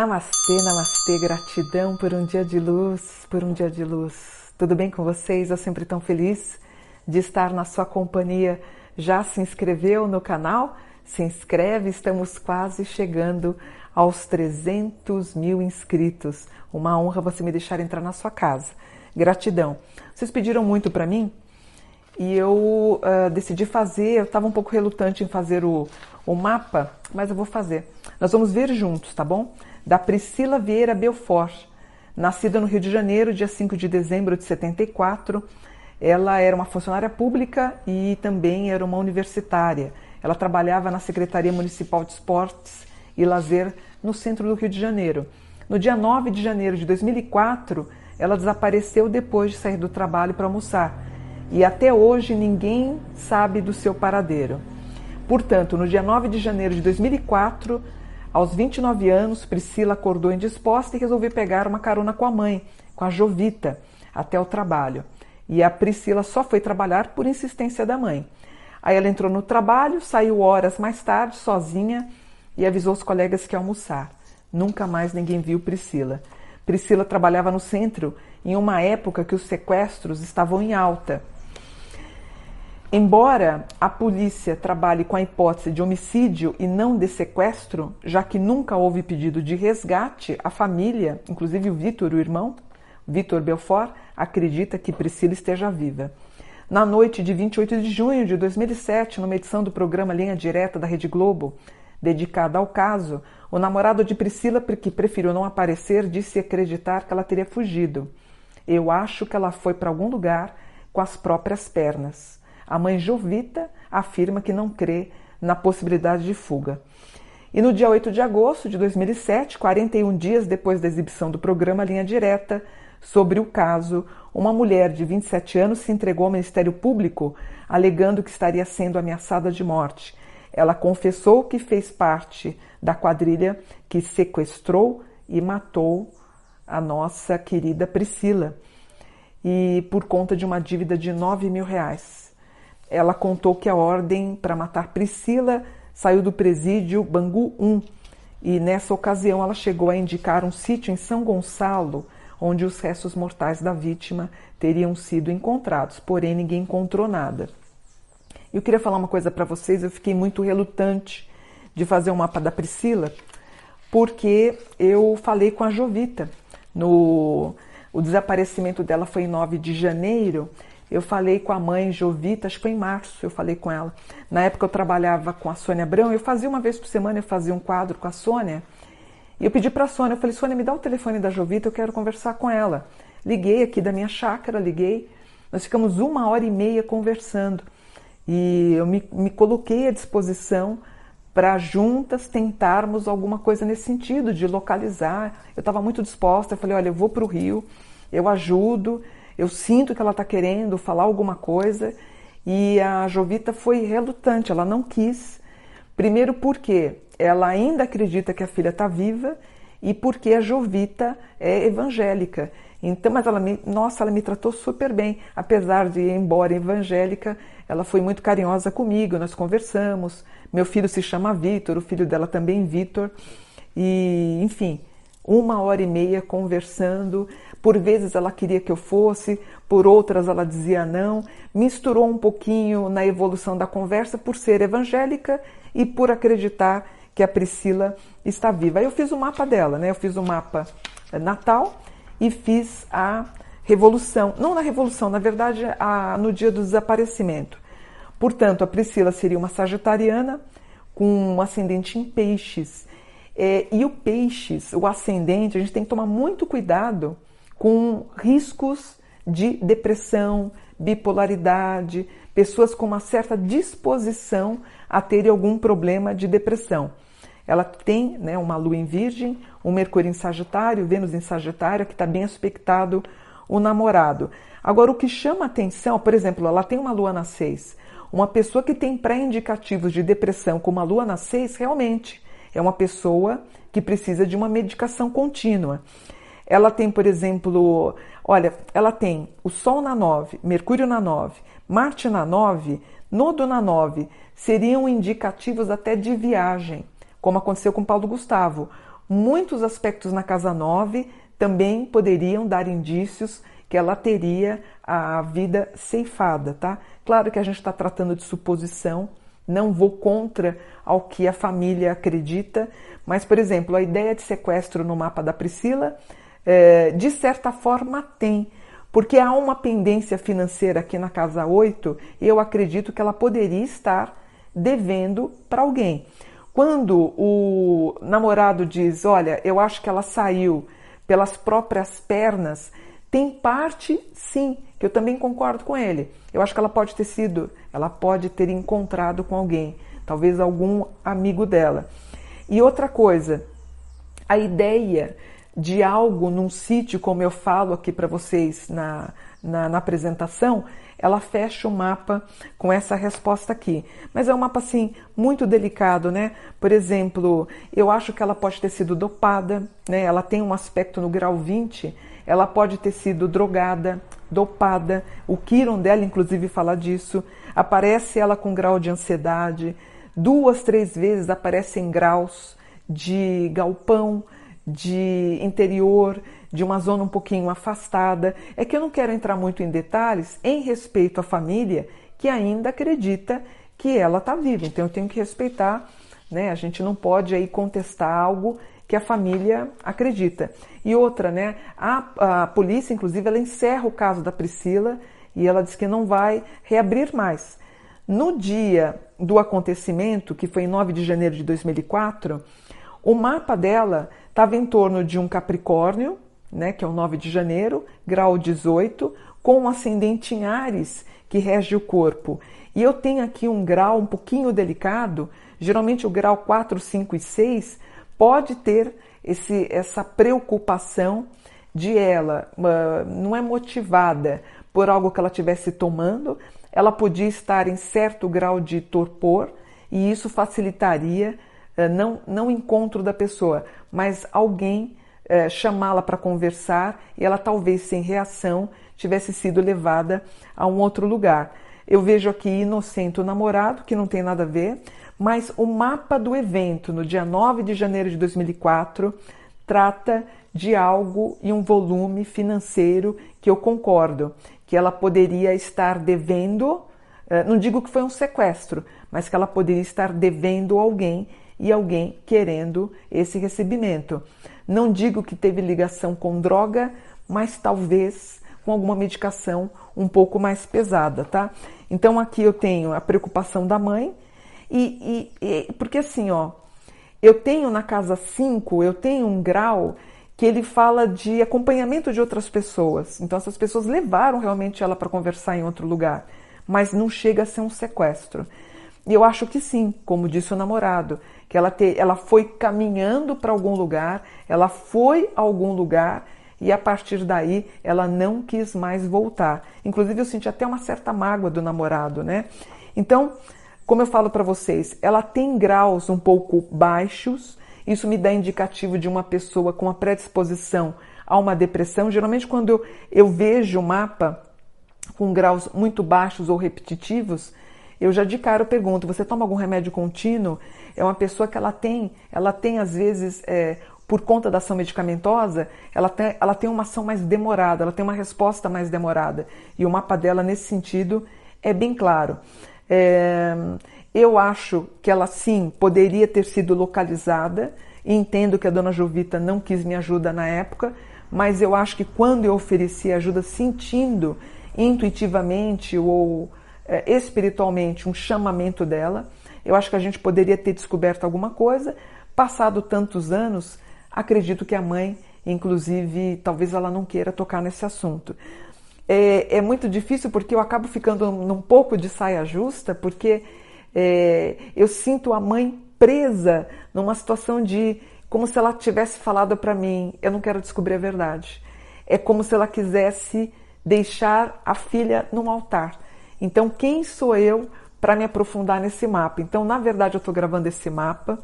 Namastê, namastê, gratidão por um dia de luz, por um dia de luz. Tudo bem com vocês? Eu sempre tão feliz de estar na sua companhia. Já se inscreveu no canal? Se inscreve, estamos quase chegando aos 300 mil inscritos. Uma honra você me deixar entrar na sua casa. Gratidão. Vocês pediram muito para mim e eu uh, decidi fazer. Eu estava um pouco relutante em fazer o, o mapa, mas eu vou fazer. Nós vamos ver juntos, tá bom? Da Priscila Vieira Belfort. Nascida no Rio de Janeiro, dia 5 de dezembro de 74, ela era uma funcionária pública e também era uma universitária. Ela trabalhava na Secretaria Municipal de Esportes e Lazer no centro do Rio de Janeiro. No dia 9 de janeiro de 2004, ela desapareceu depois de sair do trabalho para almoçar. E até hoje ninguém sabe do seu paradeiro. Portanto, no dia 9 de janeiro de 2004, aos 29 anos, Priscila acordou indisposta e resolveu pegar uma carona com a mãe, com a Jovita, até o trabalho. E a Priscila só foi trabalhar por insistência da mãe. Aí ela entrou no trabalho, saiu horas mais tarde, sozinha, e avisou os colegas que ia almoçar. Nunca mais ninguém viu Priscila. Priscila trabalhava no centro em uma época que os sequestros estavam em alta. Embora a polícia trabalhe com a hipótese de homicídio e não de sequestro, já que nunca houve pedido de resgate, a família, inclusive o Vitor, o irmão, Vitor Belfort, acredita que Priscila esteja viva. Na noite de 28 de junho de 2007, numa edição do programa Linha Direta da Rede Globo, dedicada ao caso, o namorado de Priscila, que preferiu não aparecer, disse acreditar que ela teria fugido. Eu acho que ela foi para algum lugar com as próprias pernas. A mãe Jovita afirma que não crê na possibilidade de fuga. E no dia 8 de agosto de 2007, 41 dias depois da exibição do programa Linha Direta sobre o caso, uma mulher de 27 anos se entregou ao Ministério Público alegando que estaria sendo ameaçada de morte. Ela confessou que fez parte da quadrilha que sequestrou e matou a nossa querida Priscila, e por conta de uma dívida de 9 mil reais ela contou que a ordem para matar Priscila saiu do presídio Bangu 1 e nessa ocasião ela chegou a indicar um sítio em São Gonçalo onde os restos mortais da vítima teriam sido encontrados, porém ninguém encontrou nada. Eu queria falar uma coisa para vocês, eu fiquei muito relutante de fazer um mapa da Priscila, porque eu falei com a Jovita no o desaparecimento dela foi em 9 de janeiro eu falei com a mãe Jovita, acho que foi em março, eu falei com ela. Na época eu trabalhava com a Sônia Abrão, eu fazia uma vez por semana, eu fazia um quadro com a Sônia. E eu pedi para a Sônia, eu falei, Sônia, me dá o telefone da Jovita, eu quero conversar com ela. Liguei aqui da minha chácara, liguei. Nós ficamos uma hora e meia conversando. E eu me, me coloquei à disposição para juntas tentarmos alguma coisa nesse sentido, de localizar. Eu estava muito disposta, eu falei, olha, eu vou para o Rio, eu ajudo, eu sinto que ela está querendo falar alguma coisa e a Jovita foi relutante, ela não quis. Primeiro porque ela ainda acredita que a filha está viva e porque a Jovita é evangélica. Então, mas ela me, nossa, ela me tratou super bem, apesar de embora evangélica, ela foi muito carinhosa comigo, nós conversamos. Meu filho se chama Vitor, o filho dela também Vitor. E, enfim, uma hora e meia conversando. Por vezes ela queria que eu fosse, por outras ela dizia não. Misturou um pouquinho na evolução da conversa por ser evangélica e por acreditar que a Priscila está viva. Aí eu fiz o mapa dela, né? Eu fiz o mapa natal e fiz a revolução. Não na revolução, na verdade, a, no dia do desaparecimento. Portanto, a Priscila seria uma sagitariana com um ascendente em peixes. É, e o peixes, o ascendente, a gente tem que tomar muito cuidado com riscos de depressão, bipolaridade, pessoas com uma certa disposição a terem algum problema de depressão. Ela tem né, uma lua em virgem, um Mercúrio em Sagitário, Vênus em Sagitário, que está bem aspectado o namorado. Agora, o que chama atenção, por exemplo, ela tem uma lua na 6. Uma pessoa que tem pré-indicativos de depressão com uma lua na 6, realmente é uma pessoa que precisa de uma medicação contínua. Ela tem, por exemplo, olha, ela tem o Sol na 9, Mercúrio na 9, Marte na 9, Nodo na 9, seriam indicativos até de viagem, como aconteceu com Paulo Gustavo. Muitos aspectos na casa 9 também poderiam dar indícios que ela teria a vida ceifada, tá? Claro que a gente está tratando de suposição, não vou contra ao que a família acredita, mas, por exemplo, a ideia de sequestro no mapa da Priscila, é, de certa forma, tem, porque há uma pendência financeira aqui na casa 8 e eu acredito que ela poderia estar devendo para alguém. Quando o namorado diz: Olha, eu acho que ela saiu pelas próprias pernas, tem parte, sim, que eu também concordo com ele. Eu acho que ela pode ter sido, ela pode ter encontrado com alguém, talvez algum amigo dela. E outra coisa, a ideia de algo num sítio, como eu falo aqui para vocês na, na, na, apresentação, ela fecha o mapa com essa resposta aqui. Mas é um mapa assim muito delicado, né? Por exemplo, eu acho que ela pode ter sido dopada, né? Ela tem um aspecto no grau 20 ela pode ter sido drogada, dopada. O Kiron dela, inclusive, fala disso. Aparece ela com grau de ansiedade. Duas, três vezes aparece em graus de galpão, de interior, de uma zona um pouquinho afastada. É que eu não quero entrar muito em detalhes em respeito à família que ainda acredita que ela está viva. Então eu tenho que respeitar, né? A gente não pode aí contestar algo que a família acredita. E outra, né? A, a polícia, inclusive, ela encerra o caso da Priscila e ela diz que não vai reabrir mais. No dia do acontecimento, que foi em 9 de janeiro de 2004, o mapa dela estava em torno de um Capricórnio, né, que é o 9 de janeiro, grau 18, com um ascendente em Ares, que rege o corpo. E eu tenho aqui um grau um pouquinho delicado, geralmente o grau 4, 5 e 6 pode ter esse, essa preocupação de ela, não é motivada por algo que ela estivesse tomando, ela podia estar em certo grau de torpor e isso facilitaria eh, não, não o encontro da pessoa, mas alguém é, chamá-la para conversar e ela talvez sem reação tivesse sido levada a um outro lugar. Eu vejo aqui inocente o namorado, que não tem nada a ver, mas o mapa do evento, no dia 9 de janeiro de 2004, trata de algo e um volume financeiro que eu concordo, que ela poderia estar devendo, eh, não digo que foi um sequestro, mas que ela poderia estar devendo alguém e alguém querendo esse recebimento. Não digo que teve ligação com droga, mas talvez com alguma medicação um pouco mais pesada, tá? Então aqui eu tenho a preocupação da mãe, e, e, e, porque assim, ó, eu tenho na casa 5, eu tenho um grau que ele fala de acompanhamento de outras pessoas. Então essas pessoas levaram realmente ela para conversar em outro lugar, mas não chega a ser um sequestro. E eu acho que sim, como disse o namorado, que ela, te, ela foi caminhando para algum lugar, ela foi a algum lugar e a partir daí ela não quis mais voltar. Inclusive eu senti até uma certa mágoa do namorado, né? Então, como eu falo para vocês, ela tem graus um pouco baixos, isso me dá indicativo de uma pessoa com uma predisposição a uma depressão. Geralmente, quando eu, eu vejo o mapa com graus muito baixos ou repetitivos, eu já de cara pergunto: você toma algum remédio contínuo? É uma pessoa que ela tem, ela tem às vezes, é, por conta da ação medicamentosa, ela tem, ela tem uma ação mais demorada, ela tem uma resposta mais demorada. E o mapa dela, nesse sentido, é bem claro. É, eu acho que ela sim poderia ter sido localizada. Entendo que a dona Jovita não quis me ajuda na época, mas eu acho que quando eu ofereci ajuda, sentindo intuitivamente ou é, espiritualmente um chamamento dela, eu acho que a gente poderia ter descoberto alguma coisa. Passado tantos anos, acredito que a mãe, inclusive, talvez ela não queira tocar nesse assunto é, é muito difícil porque eu acabo ficando num pouco de saia justa, porque é, eu sinto a mãe presa numa situação de como se ela tivesse falado para mim: eu não quero descobrir a verdade. É como se ela quisesse deixar a filha num altar. Então, quem sou eu para me aprofundar nesse mapa? Então, na verdade, eu estou gravando esse mapa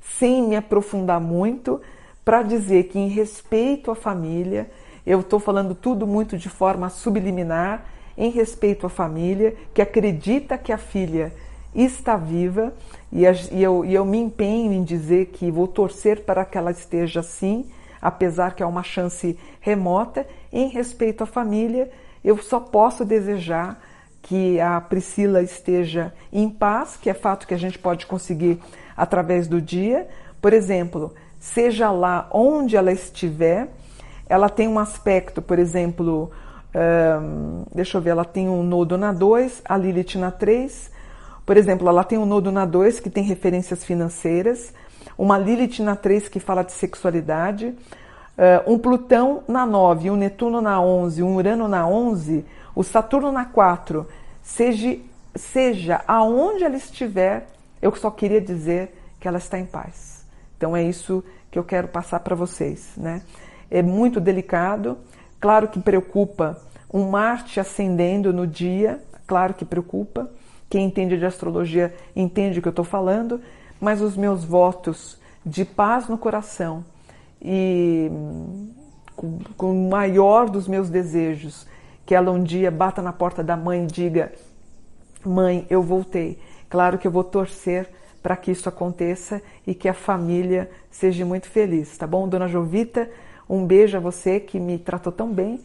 sem me aprofundar muito, para dizer que, em respeito à família, eu estou falando tudo muito de forma subliminar, em respeito à família, que acredita que a filha está viva e, eu, e eu me empenho em dizer que vou torcer para que ela esteja assim, apesar que é uma chance remota. Em respeito à família, eu só posso desejar que a Priscila esteja em paz, que é fato que a gente pode conseguir através do dia. Por exemplo, seja lá onde ela estiver, ela tem um aspecto, por exemplo, um, deixa eu ver, ela tem um nodo na 2, a Lilith na 3. Por exemplo, ela tem um nodo na 2 que tem referências financeiras, uma Lilith na 3 que fala de sexualidade, um Plutão na 9, um Netuno na 11, um Urano na 11, o Saturno na 4. Seja, seja aonde ela estiver, eu só queria dizer que ela está em paz. Então é isso que eu quero passar para vocês, né? É muito delicado, claro que preocupa um Marte ascendendo no dia, claro que preocupa. Quem entende de astrologia entende o que eu estou falando, mas os meus votos de paz no coração e com, o maior dos meus desejos, que ela um dia bata na porta da mãe e diga: Mãe, eu voltei. Claro que eu vou torcer para que isso aconteça e que a família seja muito feliz, tá bom? Dona Jovita, um beijo a você que me tratou tão bem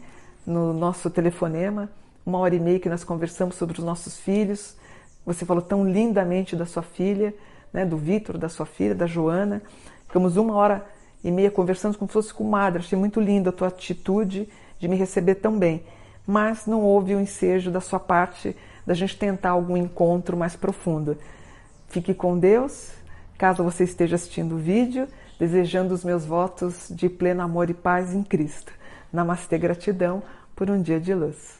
no nosso telefonema, uma hora e meia que nós conversamos sobre os nossos filhos. Você falou tão lindamente da sua filha, né, do Vitor, da sua filha, da Joana. Ficamos uma hora e meia conversando como se fosse com madre. Achei muito linda a tua atitude de me receber tão bem. Mas não houve o um ensejo da sua parte da gente tentar algum encontro mais profundo. Fique com Deus. Caso você esteja assistindo o vídeo, desejando os meus votos de pleno amor e paz em Cristo. Namastê, gratidão por um dia de luz.